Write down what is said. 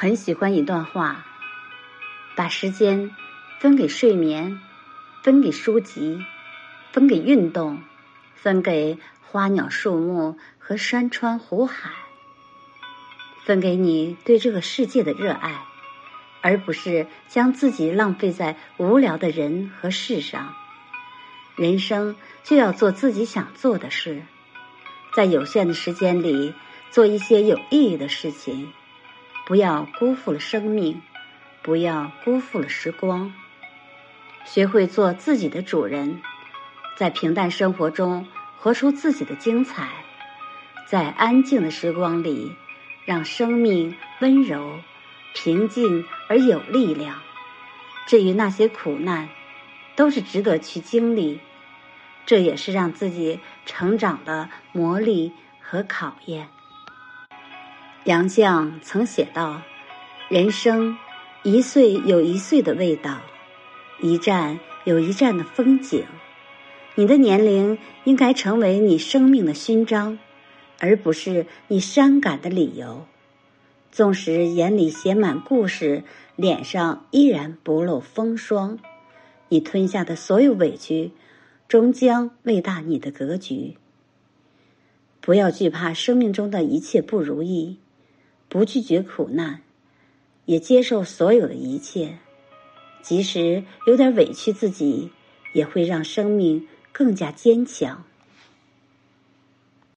很喜欢一段话：把时间分给睡眠，分给书籍，分给运动，分给花鸟树木和山川湖海，分给你对这个世界的热爱，而不是将自己浪费在无聊的人和事上。人生就要做自己想做的事，在有限的时间里做一些有意义的事情。不要辜负了生命，不要辜负了时光。学会做自己的主人，在平淡生活中活出自己的精彩，在安静的时光里，让生命温柔、平静而有力量。至于那些苦难，都是值得去经历，这也是让自己成长的磨砺和考验。杨绛曾写道：“人生一岁有一岁的味道，一站有一站的风景。你的年龄应该成为你生命的勋章，而不是你伤感的理由。纵使眼里写满故事，脸上依然不露风霜，你吞下的所有委屈，终将喂大你的格局。不要惧怕生命中的一切不如意。”不拒绝苦难，也接受所有的一切，即使有点委屈自己，也会让生命更加坚强。